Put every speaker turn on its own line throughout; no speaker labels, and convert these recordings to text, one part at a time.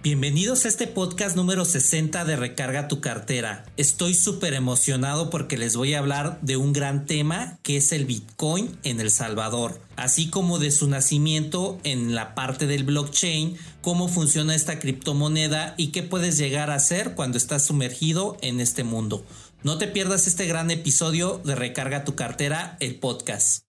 Bienvenidos a este podcast número 60 de Recarga tu cartera. Estoy súper emocionado porque les voy a hablar de un gran tema que es el Bitcoin en El Salvador, así como de su nacimiento en la parte del blockchain, cómo funciona esta criptomoneda y qué puedes llegar a hacer cuando estás sumergido en este mundo. No te pierdas este gran episodio de Recarga tu cartera, el podcast.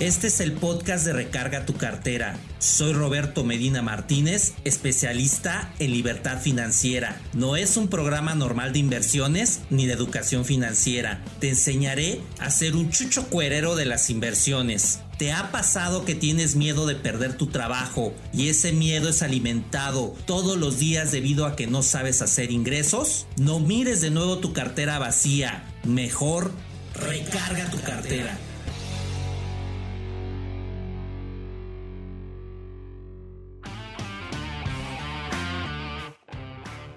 Este es el podcast de Recarga tu cartera. Soy Roberto Medina Martínez, especialista en libertad financiera. No es un programa normal de inversiones ni de educación financiera. Te enseñaré a ser un chucho cuerero de las inversiones. ¿Te ha pasado que tienes miedo de perder tu trabajo y ese miedo es alimentado todos los días debido a que no sabes hacer ingresos? No mires de nuevo tu cartera vacía. Mejor recarga tu cartera.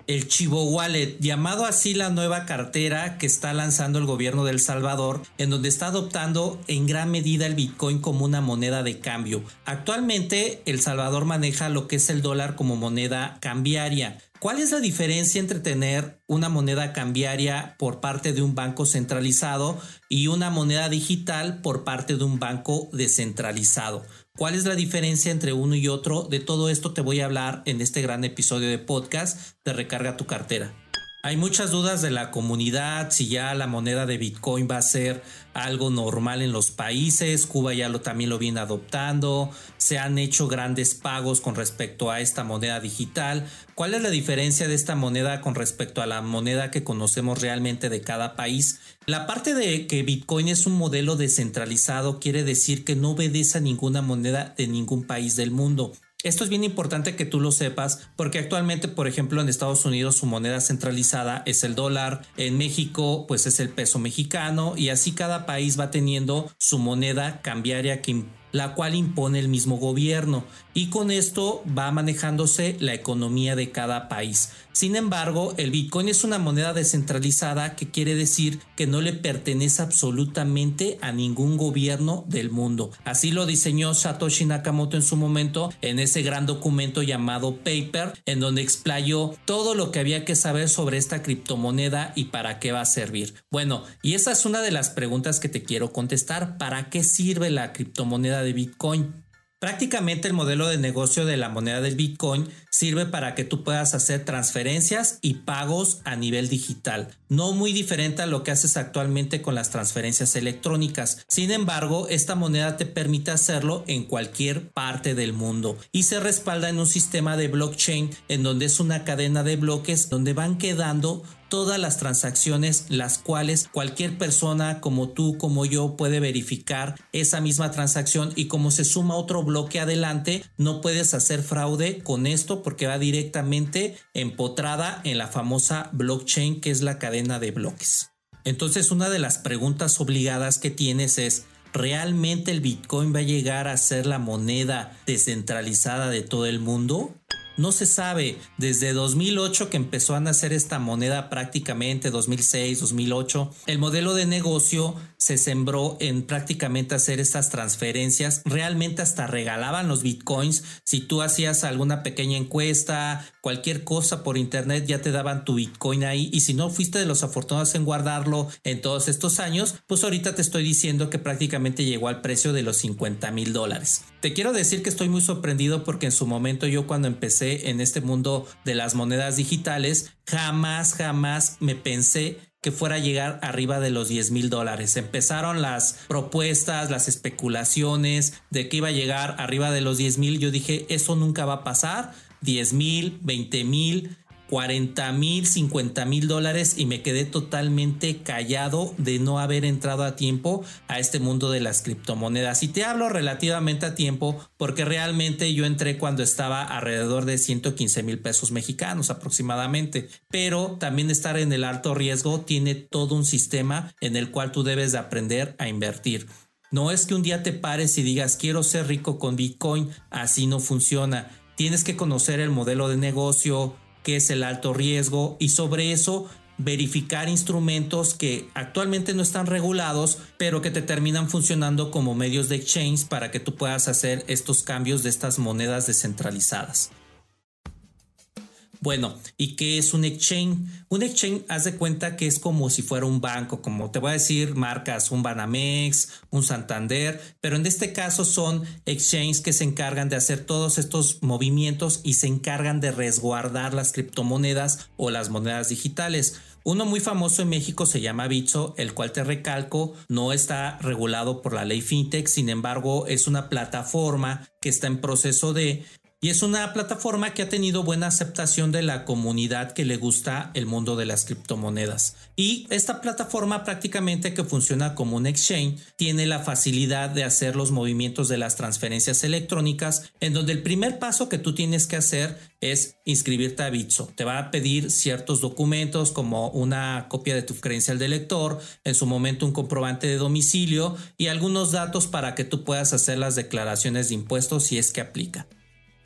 El Chivo Wallet, llamado así la nueva cartera que está lanzando el gobierno de El Salvador, en donde está adoptando en gran medida el Bitcoin como una moneda de cambio. Actualmente El Salvador maneja lo que es el dólar como moneda cambiaria. ¿Cuál es la diferencia entre tener una moneda cambiaria por parte de un banco centralizado y una moneda digital por parte de un banco descentralizado? ¿Cuál es la diferencia entre uno y otro? De todo esto te voy a hablar en este gran episodio de podcast de Recarga tu cartera. Hay muchas dudas de la comunidad, si ya la moneda de Bitcoin va a ser algo normal en los países, Cuba ya lo, también lo viene adoptando, se han hecho grandes pagos con respecto a esta moneda digital. ¿Cuál es la diferencia de esta moneda con respecto a la moneda que conocemos realmente de cada país? La parte de que Bitcoin es un modelo descentralizado quiere decir que no obedece a ninguna moneda de ningún país del mundo. Esto es bien importante que tú lo sepas porque actualmente, por ejemplo, en Estados Unidos su moneda centralizada es el dólar, en México pues es el peso mexicano y así cada país va teniendo su moneda cambiaria que la cual impone el mismo gobierno y con esto va manejándose la economía de cada país. Sin embargo, el Bitcoin es una moneda descentralizada que quiere decir que no le pertenece absolutamente a ningún gobierno del mundo. Así lo diseñó Satoshi Nakamoto en su momento en ese gran documento llamado Paper, en donde explayó todo lo que había que saber sobre esta criptomoneda y para qué va a servir. Bueno, y esa es una de las preguntas que te quiero contestar. ¿Para qué sirve la criptomoneda de Bitcoin? Prácticamente el modelo de negocio de la moneda del Bitcoin sirve para que tú puedas hacer transferencias y pagos a nivel digital, no muy diferente a lo que haces actualmente con las transferencias electrónicas. Sin embargo, esta moneda te permite hacerlo en cualquier parte del mundo y se respalda en un sistema de blockchain en donde es una cadena de bloques donde van quedando todas las transacciones las cuales cualquier persona como tú como yo puede verificar esa misma transacción y como se suma otro bloque adelante no puedes hacer fraude con esto porque va directamente empotrada en la famosa blockchain que es la cadena de bloques. Entonces una de las preguntas obligadas que tienes es ¿realmente el Bitcoin va a llegar a ser la moneda descentralizada de todo el mundo? No se sabe. Desde 2008 que empezó a nacer esta moneda prácticamente, 2006, 2008, el modelo de negocio se sembró en prácticamente hacer estas transferencias. Realmente hasta regalaban los bitcoins. Si tú hacías alguna pequeña encuesta, cualquier cosa por internet, ya te daban tu bitcoin ahí. Y si no fuiste de los afortunados en guardarlo en todos estos años, pues ahorita te estoy diciendo que prácticamente llegó al precio de los 50 mil dólares. Te quiero decir que estoy muy sorprendido porque en su momento yo cuando empecé en este mundo de las monedas digitales, jamás, jamás me pensé que fuera a llegar arriba de los 10 mil dólares. Empezaron las propuestas, las especulaciones de que iba a llegar arriba de los 10 mil. Yo dije, eso nunca va a pasar. 10 mil, 20 mil 40 mil, 50 mil dólares y me quedé totalmente callado de no haber entrado a tiempo a este mundo de las criptomonedas. Y te hablo relativamente a tiempo porque realmente yo entré cuando estaba alrededor de 115 mil pesos mexicanos aproximadamente. Pero también estar en el alto riesgo tiene todo un sistema en el cual tú debes de aprender a invertir. No es que un día te pares y digas quiero ser rico con Bitcoin, así no funciona. Tienes que conocer el modelo de negocio, qué es el alto riesgo y sobre eso verificar instrumentos que actualmente no están regulados, pero que te terminan funcionando como medios de exchange para que tú puedas hacer estos cambios de estas monedas descentralizadas. Bueno, ¿y qué es un exchange? Un exchange, haz de cuenta que es como si fuera un banco, como te voy a decir, marcas un Banamex, un Santander, pero en este caso son exchanges que se encargan de hacer todos estos movimientos y se encargan de resguardar las criptomonedas o las monedas digitales. Uno muy famoso en México se llama Bitso, el cual te recalco no está regulado por la ley FinTech, sin embargo es una plataforma que está en proceso de y es una plataforma que ha tenido buena aceptación de la comunidad que le gusta el mundo de las criptomonedas. Y esta plataforma prácticamente que funciona como un exchange tiene la facilidad de hacer los movimientos de las transferencias electrónicas en donde el primer paso que tú tienes que hacer es inscribirte a Bitso. Te va a pedir ciertos documentos como una copia de tu credencial de lector, en su momento un comprobante de domicilio y algunos datos para que tú puedas hacer las declaraciones de impuestos si es que aplica.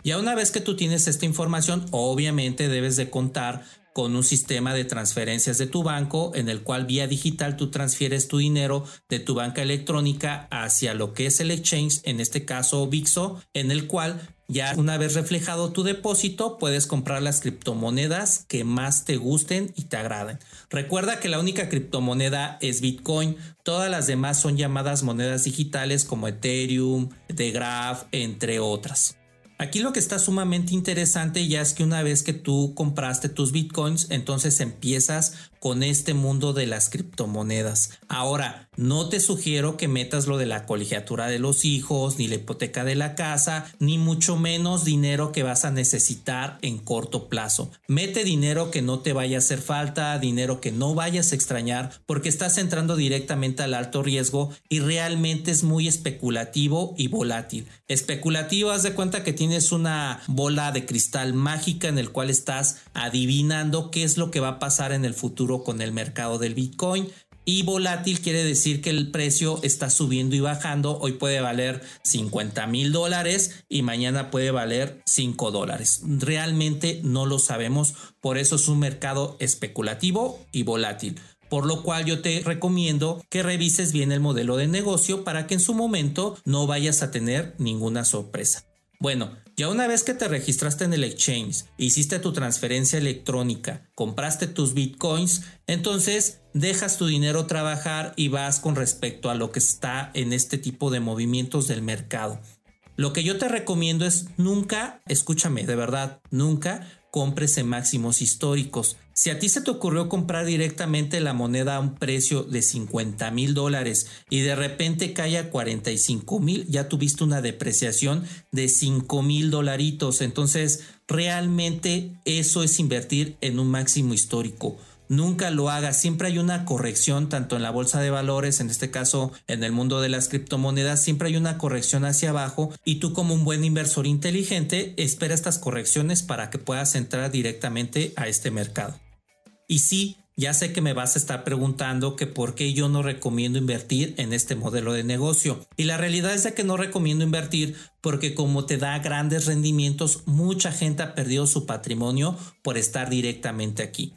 Ya una vez que tú tienes esta información, obviamente debes de contar con un sistema de transferencias de tu banco en el cual vía digital tú transfieres tu dinero de tu banca electrónica hacia lo que es el exchange, en este caso Vixo, en el cual ya una vez reflejado tu depósito puedes comprar las criptomonedas que más te gusten y te agraden. Recuerda que la única criptomoneda es Bitcoin, todas las demás son llamadas monedas digitales como Ethereum, The Graph, entre otras. Aquí lo que está sumamente interesante ya es que una vez que tú compraste tus bitcoins, entonces empiezas con este mundo de las criptomonedas. Ahora, no te sugiero que metas lo de la colegiatura de los hijos, ni la hipoteca de la casa, ni mucho menos dinero que vas a necesitar en corto plazo. Mete dinero que no te vaya a hacer falta, dinero que no vayas a extrañar, porque estás entrando directamente al alto riesgo y realmente es muy especulativo y volátil. Especulativo, haz de cuenta que tienes una bola de cristal mágica en el cual estás adivinando qué es lo que va a pasar en el futuro con el mercado del Bitcoin. Y volátil quiere decir que el precio está subiendo y bajando. Hoy puede valer 50 mil dólares y mañana puede valer 5 dólares. Realmente no lo sabemos. Por eso es un mercado especulativo y volátil. Por lo cual yo te recomiendo que revises bien el modelo de negocio para que en su momento no vayas a tener ninguna sorpresa. Bueno, ya una vez que te registraste en el exchange, hiciste tu transferencia electrónica, compraste tus bitcoins, entonces dejas tu dinero trabajar y vas con respecto a lo que está en este tipo de movimientos del mercado. Lo que yo te recomiendo es nunca, escúchame, de verdad, nunca compres en máximos históricos. Si a ti se te ocurrió comprar directamente la moneda a un precio de 50 mil dólares y de repente cae a 45 mil, ya tuviste una depreciación de 5 mil dolaritos. Entonces, realmente eso es invertir en un máximo histórico nunca lo hagas. Siempre hay una corrección, tanto en la bolsa de valores, en este caso en el mundo de las criptomonedas, siempre hay una corrección hacia abajo y tú como un buen inversor inteligente espera estas correcciones para que puedas entrar directamente a este mercado. Y sí, ya sé que me vas a estar preguntando que por qué yo no recomiendo invertir en este modelo de negocio. Y la realidad es que no recomiendo invertir porque como te da grandes rendimientos, mucha gente ha perdido su patrimonio por estar directamente aquí.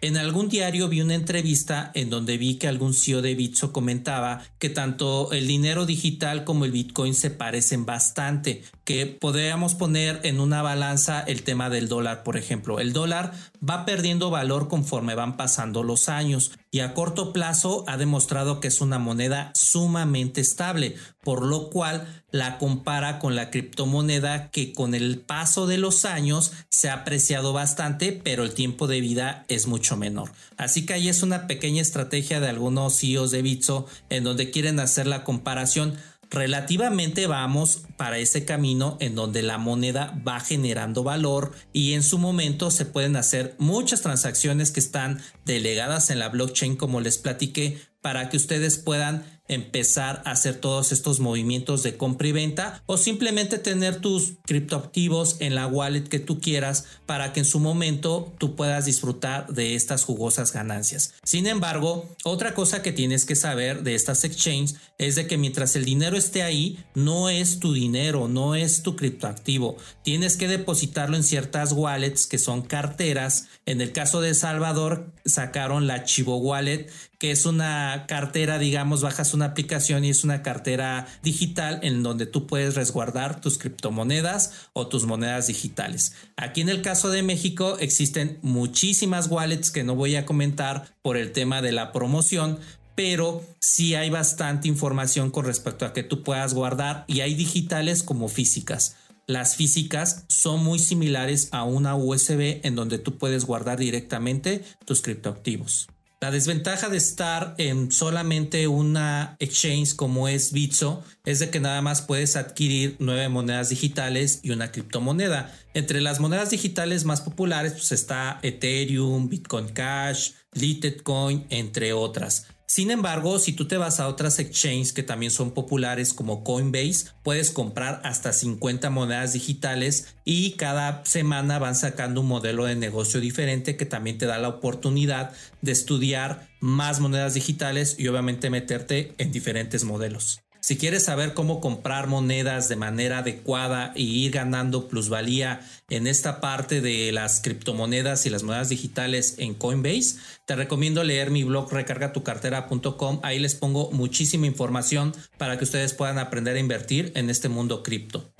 En algún diario vi una entrevista en donde vi que algún CEO de Bitso comentaba que tanto el dinero digital como el Bitcoin se parecen bastante, que podríamos poner en una balanza el tema del dólar, por ejemplo. El dólar va perdiendo valor conforme van pasando los años y a corto plazo ha demostrado que es una moneda sumamente estable, por lo cual la compara con la criptomoneda que con el paso de los años se ha apreciado bastante, pero el tiempo de vida es mucho menor. Así que ahí es una pequeña estrategia de algunos CEOs de Bitso en donde quieren hacer la comparación relativamente vamos para ese camino en donde la moneda va generando valor y en su momento se pueden hacer muchas transacciones que están delegadas en la blockchain como les platiqué para que ustedes puedan empezar a hacer todos estos movimientos de compra y venta o simplemente tener tus criptoactivos en la wallet que tú quieras para que en su momento tú puedas disfrutar de estas jugosas ganancias. Sin embargo, otra cosa que tienes que saber de estas exchanges es de que mientras el dinero esté ahí, no es tu dinero, no es tu criptoactivo. Tienes que depositarlo en ciertas wallets que son carteras. En el caso de Salvador, sacaron la Chivo Wallet, que es una cartera, digamos, una aplicación y es una cartera digital en donde tú puedes resguardar tus criptomonedas o tus monedas digitales. Aquí en el caso de México existen muchísimas wallets que no voy a comentar por el tema de la promoción, pero sí hay bastante información con respecto a que tú puedas guardar y hay digitales como físicas. Las físicas son muy similares a una USB en donde tú puedes guardar directamente tus criptoactivos. La desventaja de estar en solamente una exchange como es Bitso es de que nada más puedes adquirir nueve monedas digitales y una criptomoneda. Entre las monedas digitales más populares pues está Ethereum, Bitcoin Cash, Litecoin, entre otras. Sin embargo, si tú te vas a otras exchanges que también son populares como Coinbase, puedes comprar hasta 50 monedas digitales y cada semana van sacando un modelo de negocio diferente que también te da la oportunidad de estudiar más monedas digitales y obviamente meterte en diferentes modelos. Si quieres saber cómo comprar monedas de manera adecuada y ir ganando plusvalía en esta parte de las criptomonedas y las monedas digitales en Coinbase, te recomiendo leer mi blog recargatucartera.com. Ahí les pongo muchísima información para que ustedes puedan aprender a invertir en este mundo cripto.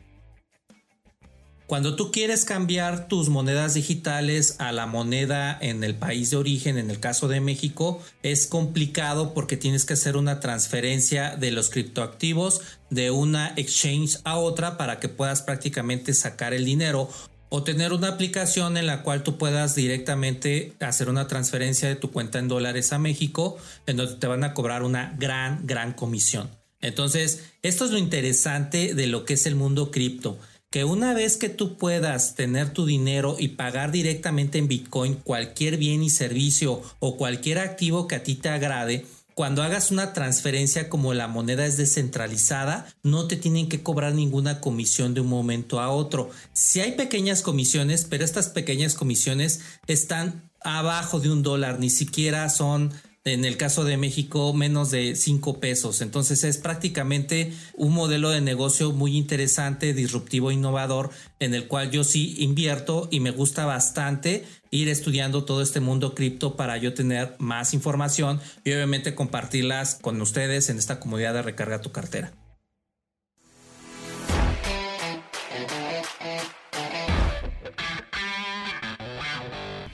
Cuando tú quieres cambiar tus monedas digitales a la moneda en el país de origen, en el caso de México, es complicado porque tienes que hacer una transferencia de los criptoactivos de una exchange a otra para que puedas prácticamente sacar el dinero o tener una aplicación en la cual tú puedas directamente hacer una transferencia de tu cuenta en dólares a México, en donde te van a cobrar una gran, gran comisión. Entonces, esto es lo interesante de lo que es el mundo cripto que una vez que tú puedas tener tu dinero y pagar directamente en Bitcoin cualquier bien y servicio o cualquier activo que a ti te agrade, cuando hagas una transferencia como la moneda es descentralizada, no te tienen que cobrar ninguna comisión de un momento a otro. Si hay pequeñas comisiones, pero estas pequeñas comisiones están abajo de un dólar, ni siquiera son en el caso de México menos de 5 pesos. Entonces es prácticamente un modelo de negocio muy interesante, disruptivo, innovador, en el cual yo sí invierto y me gusta bastante ir estudiando todo este mundo cripto para yo tener más información y obviamente compartirlas con ustedes en esta comunidad de recarga tu cartera.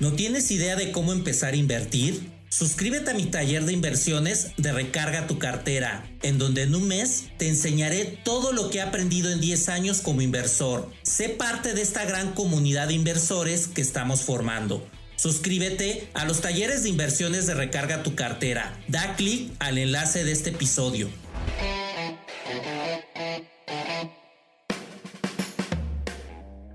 ¿No tienes idea de cómo empezar a invertir? Suscríbete a mi taller de inversiones de Recarga tu cartera, en donde en un mes te enseñaré todo lo que he aprendido en 10 años como inversor. Sé parte de esta gran comunidad de inversores que estamos formando. Suscríbete a los talleres de inversiones de Recarga tu cartera. Da clic al enlace de este episodio.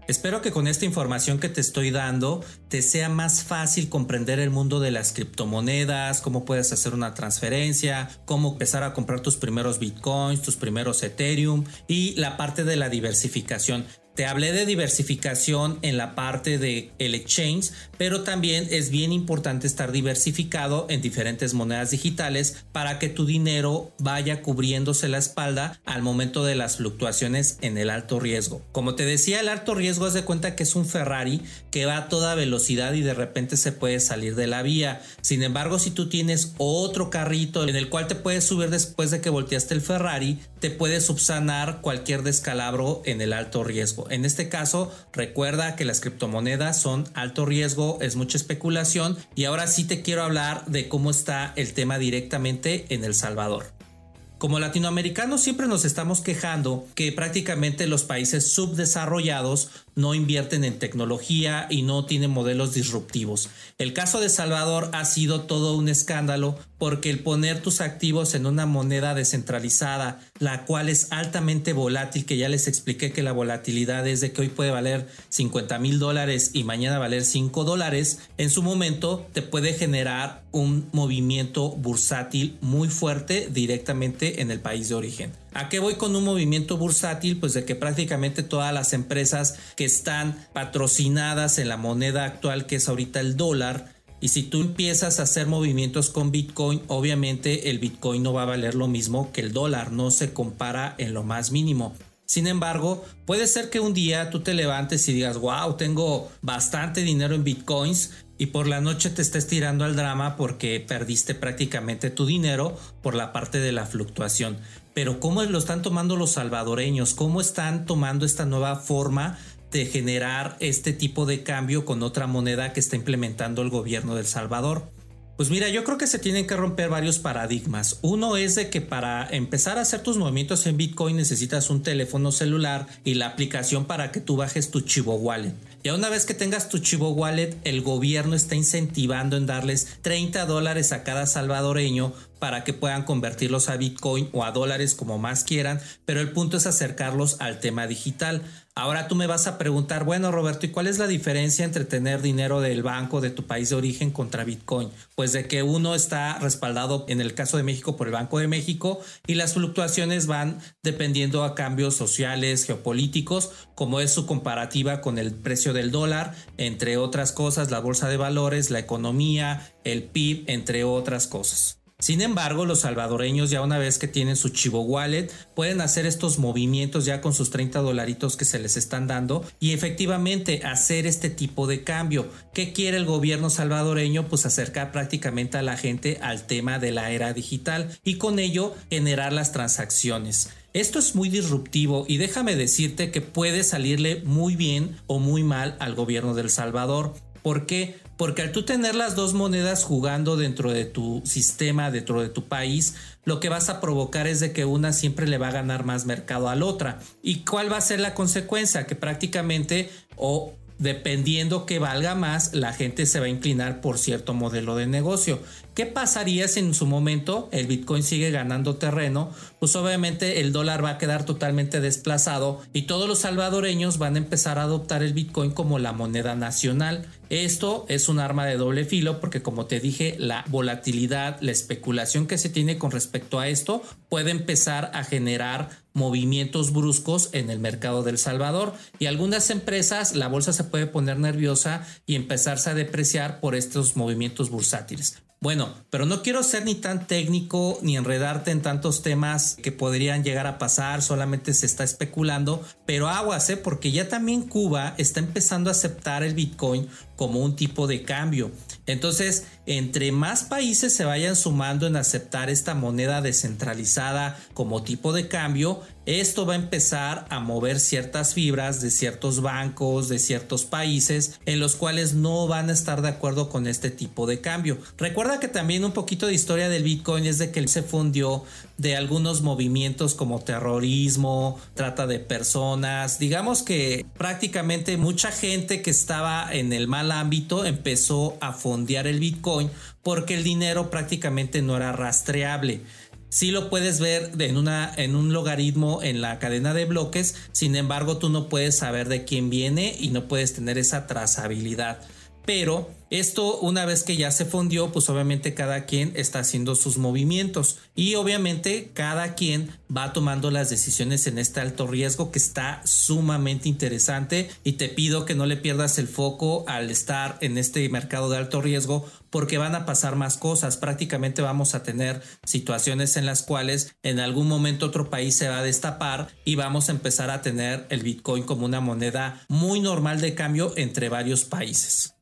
Espero que con esta información que te estoy dando te sea más fácil comprender el mundo de las criptomonedas, cómo puedes hacer una transferencia, cómo empezar a comprar tus primeros bitcoins, tus primeros Ethereum y la parte de la diversificación. Te hablé de diversificación en la parte de el exchange, pero también es bien importante estar diversificado en diferentes monedas digitales para que tu dinero vaya cubriéndose la espalda al momento de las fluctuaciones en el alto riesgo. Como te decía, el alto riesgo es de cuenta que es un Ferrari que va a toda velocidad y de repente se puede salir de la vía. Sin embargo, si tú tienes otro carrito en el cual te puedes subir después de que volteaste el Ferrari, te puede subsanar cualquier descalabro en el alto riesgo. En este caso, recuerda que las criptomonedas son alto riesgo, es mucha especulación y ahora sí te quiero hablar de cómo está el tema directamente en El Salvador. Como latinoamericanos siempre nos estamos quejando que prácticamente los países subdesarrollados no invierten en tecnología y no tienen modelos disruptivos. El caso de Salvador ha sido todo un escándalo porque el poner tus activos en una moneda descentralizada, la cual es altamente volátil, que ya les expliqué que la volatilidad es de que hoy puede valer 50 mil dólares y mañana valer 5 dólares, en su momento te puede generar un movimiento bursátil muy fuerte directamente en el país de origen. ¿A qué voy con un movimiento bursátil? Pues de que prácticamente todas las empresas que están patrocinadas en la moneda actual que es ahorita el dólar, y si tú empiezas a hacer movimientos con Bitcoin, obviamente el Bitcoin no va a valer lo mismo que el dólar, no se compara en lo más mínimo. Sin embargo, puede ser que un día tú te levantes y digas, wow, tengo bastante dinero en bitcoins y por la noche te estés tirando al drama porque perdiste prácticamente tu dinero por la parte de la fluctuación. Pero ¿cómo lo están tomando los salvadoreños? ¿Cómo están tomando esta nueva forma de generar este tipo de cambio con otra moneda que está implementando el gobierno del Salvador. Pues mira, yo creo que se tienen que romper varios paradigmas. Uno es de que para empezar a hacer tus movimientos en Bitcoin necesitas un teléfono celular y la aplicación para que tú bajes tu Chivo Wallet. Y una vez que tengas tu Chivo Wallet, el gobierno está incentivando en darles 30 dólares a cada salvadoreño para que puedan convertirlos a Bitcoin o a dólares como más quieran, pero el punto es acercarlos al tema digital. Ahora tú me vas a preguntar, bueno Roberto, ¿y cuál es la diferencia entre tener dinero del banco de tu país de origen contra Bitcoin? Pues de que uno está respaldado en el caso de México por el Banco de México y las fluctuaciones van dependiendo a cambios sociales, geopolíticos, como es su comparativa con el precio del dólar, entre otras cosas, la bolsa de valores, la economía, el PIB, entre otras cosas. Sin embargo, los salvadoreños ya una vez que tienen su Chivo Wallet pueden hacer estos movimientos ya con sus 30 dolaritos que se les están dando y efectivamente hacer este tipo de cambio. ¿Qué quiere el gobierno salvadoreño? Pues acercar prácticamente a la gente al tema de la era digital y con ello generar las transacciones. Esto es muy disruptivo y déjame decirte que puede salirle muy bien o muy mal al gobierno del Salvador. ¿Por qué? Porque al tú tener las dos monedas jugando dentro de tu sistema, dentro de tu país, lo que vas a provocar es de que una siempre le va a ganar más mercado a la otra. ¿Y cuál va a ser la consecuencia? Que prácticamente o dependiendo que valga más, la gente se va a inclinar por cierto modelo de negocio. ¿Qué pasaría si en su momento el Bitcoin sigue ganando terreno? Pues obviamente el dólar va a quedar totalmente desplazado y todos los salvadoreños van a empezar a adoptar el Bitcoin como la moneda nacional. Esto es un arma de doble filo porque como te dije, la volatilidad, la especulación que se tiene con respecto a esto puede empezar a generar movimientos bruscos en el mercado del Salvador y algunas empresas la bolsa se puede poner nerviosa y empezarse a depreciar por estos movimientos bursátiles. Bueno, pero no quiero ser ni tan técnico ni enredarte en tantos temas que podrían llegar a pasar, solamente se está especulando, pero aguas, ¿eh? porque ya también Cuba está empezando a aceptar el Bitcoin como un tipo de cambio. Entonces, entre más países se vayan sumando en aceptar esta moneda descentralizada como tipo de cambio, esto va a empezar a mover ciertas fibras de ciertos bancos, de ciertos países, en los cuales no van a estar de acuerdo con este tipo de cambio. Recuerda que también un poquito de historia del Bitcoin es de que se fundió de algunos movimientos como terrorismo, trata de personas. Digamos que prácticamente mucha gente que estaba en el mal ámbito empezó a fondear el Bitcoin porque el dinero prácticamente no era rastreable. Sí lo puedes ver en, un logaritmo en la cadena de bloques, sin embargo tú no puedes saber de quién viene y no puedes tener esa trazabilidad. Pero esto una vez que ya se fundió, pues obviamente cada quien está haciendo sus movimientos y obviamente cada quien va tomando las decisiones en este alto riesgo que está sumamente interesante y te pido que no le pierdas el foco al estar en este mercado de alto riesgo porque van a pasar más cosas. Prácticamente vamos a tener situaciones en las cuales en algún momento otro país se va a destapar y vamos a empezar a tener el Bitcoin como una moneda muy normal de cambio entre varios países.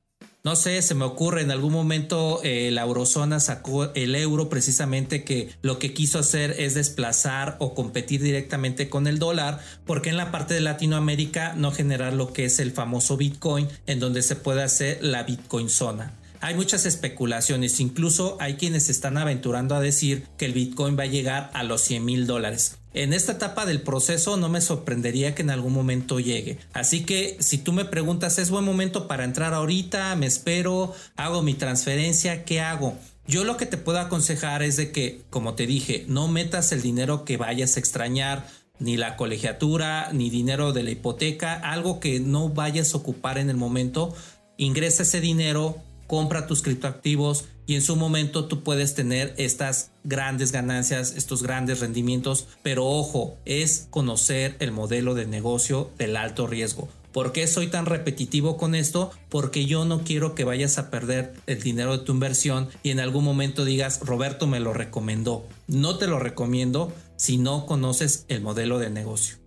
No sé, se me ocurre, en algún momento eh, la eurozona sacó el euro precisamente que lo que quiso hacer es desplazar o competir directamente con el dólar, porque en la parte de Latinoamérica no generar lo que es el famoso Bitcoin, en donde se puede hacer la Bitcoin zona. Hay muchas especulaciones, incluso hay quienes están aventurando a decir que el Bitcoin va a llegar a los 100 mil dólares. En esta etapa del proceso no me sorprendería que en algún momento llegue. Así que si tú me preguntas, ¿es buen momento para entrar ahorita? ¿Me espero? ¿Hago mi transferencia? ¿Qué hago? Yo lo que te puedo aconsejar es de que, como te dije, no metas el dinero que vayas a extrañar, ni la colegiatura, ni dinero de la hipoteca, algo que no vayas a ocupar en el momento. Ingresa ese dinero, compra tus criptoactivos y en su momento tú puedes tener estas grandes ganancias, estos grandes rendimientos, pero ojo, es conocer el modelo de negocio del alto riesgo. ¿Por qué soy tan repetitivo con esto? Porque yo no quiero que vayas a perder el dinero de tu inversión y en algún momento digas, Roberto me lo recomendó. No te lo recomiendo si no conoces el modelo de negocio.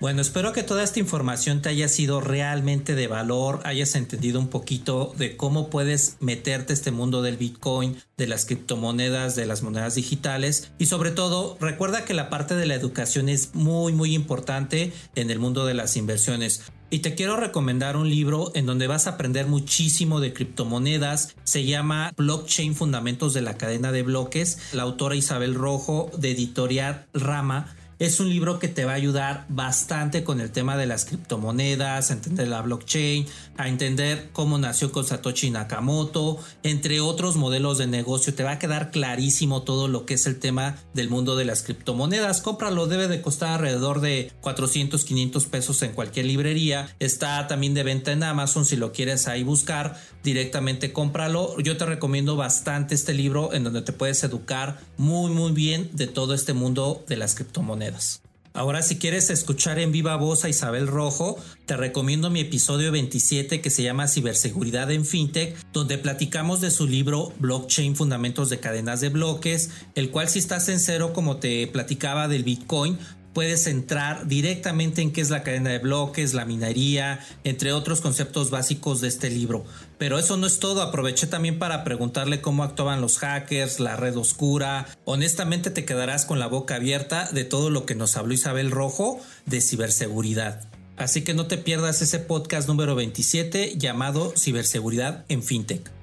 Bueno, espero que toda esta información te haya sido realmente de valor, hayas entendido un poquito de cómo puedes meterte a este mundo del Bitcoin, de las criptomonedas, de las monedas digitales y sobre todo recuerda que la parte de la educación es muy muy importante en el mundo de las inversiones. Y te quiero recomendar un libro en donde vas a aprender muchísimo de criptomonedas. Se llama Blockchain Fundamentos de la Cadena de Bloques. La autora Isabel Rojo de Editorial Rama es un libro que te va a ayudar bastante con el tema de las criptomonedas, a entender la blockchain, a entender cómo nació con Satoshi Nakamoto, entre otros modelos de negocio. Te va a quedar clarísimo todo lo que es el tema del mundo de las criptomonedas. Cómpralo, debe de costar alrededor de 400, 500 pesos en cualquier librería. Está también de venta en Amazon si lo quieres ahí buscar directamente cómpralo. Yo te recomiendo bastante este libro en donde te puedes educar muy muy bien de todo este mundo de las criptomonedas. Ahora si quieres escuchar en viva voz a Isabel Rojo, te recomiendo mi episodio 27 que se llama Ciberseguridad en FinTech, donde platicamos de su libro Blockchain Fundamentos de Cadenas de Bloques, el cual si estás en cero como te platicaba del Bitcoin, puedes entrar directamente en qué es la cadena de bloques, la minería, entre otros conceptos básicos de este libro. Pero eso no es todo, aproveché también para preguntarle cómo actuaban los hackers, la red oscura. Honestamente te quedarás con la boca abierta de todo lo que nos habló Isabel Rojo de ciberseguridad. Así que no te pierdas ese podcast número 27 llamado Ciberseguridad en FinTech.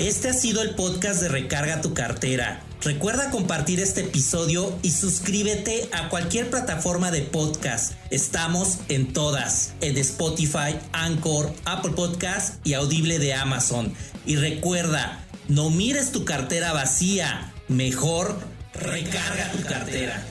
Este ha sido el podcast de Recarga tu cartera. Recuerda compartir este episodio y suscríbete a cualquier plataforma de podcast. Estamos en todas, en Spotify, Anchor, Apple Podcast y Audible de Amazon. Y recuerda, no mires tu cartera vacía, mejor recarga tu cartera.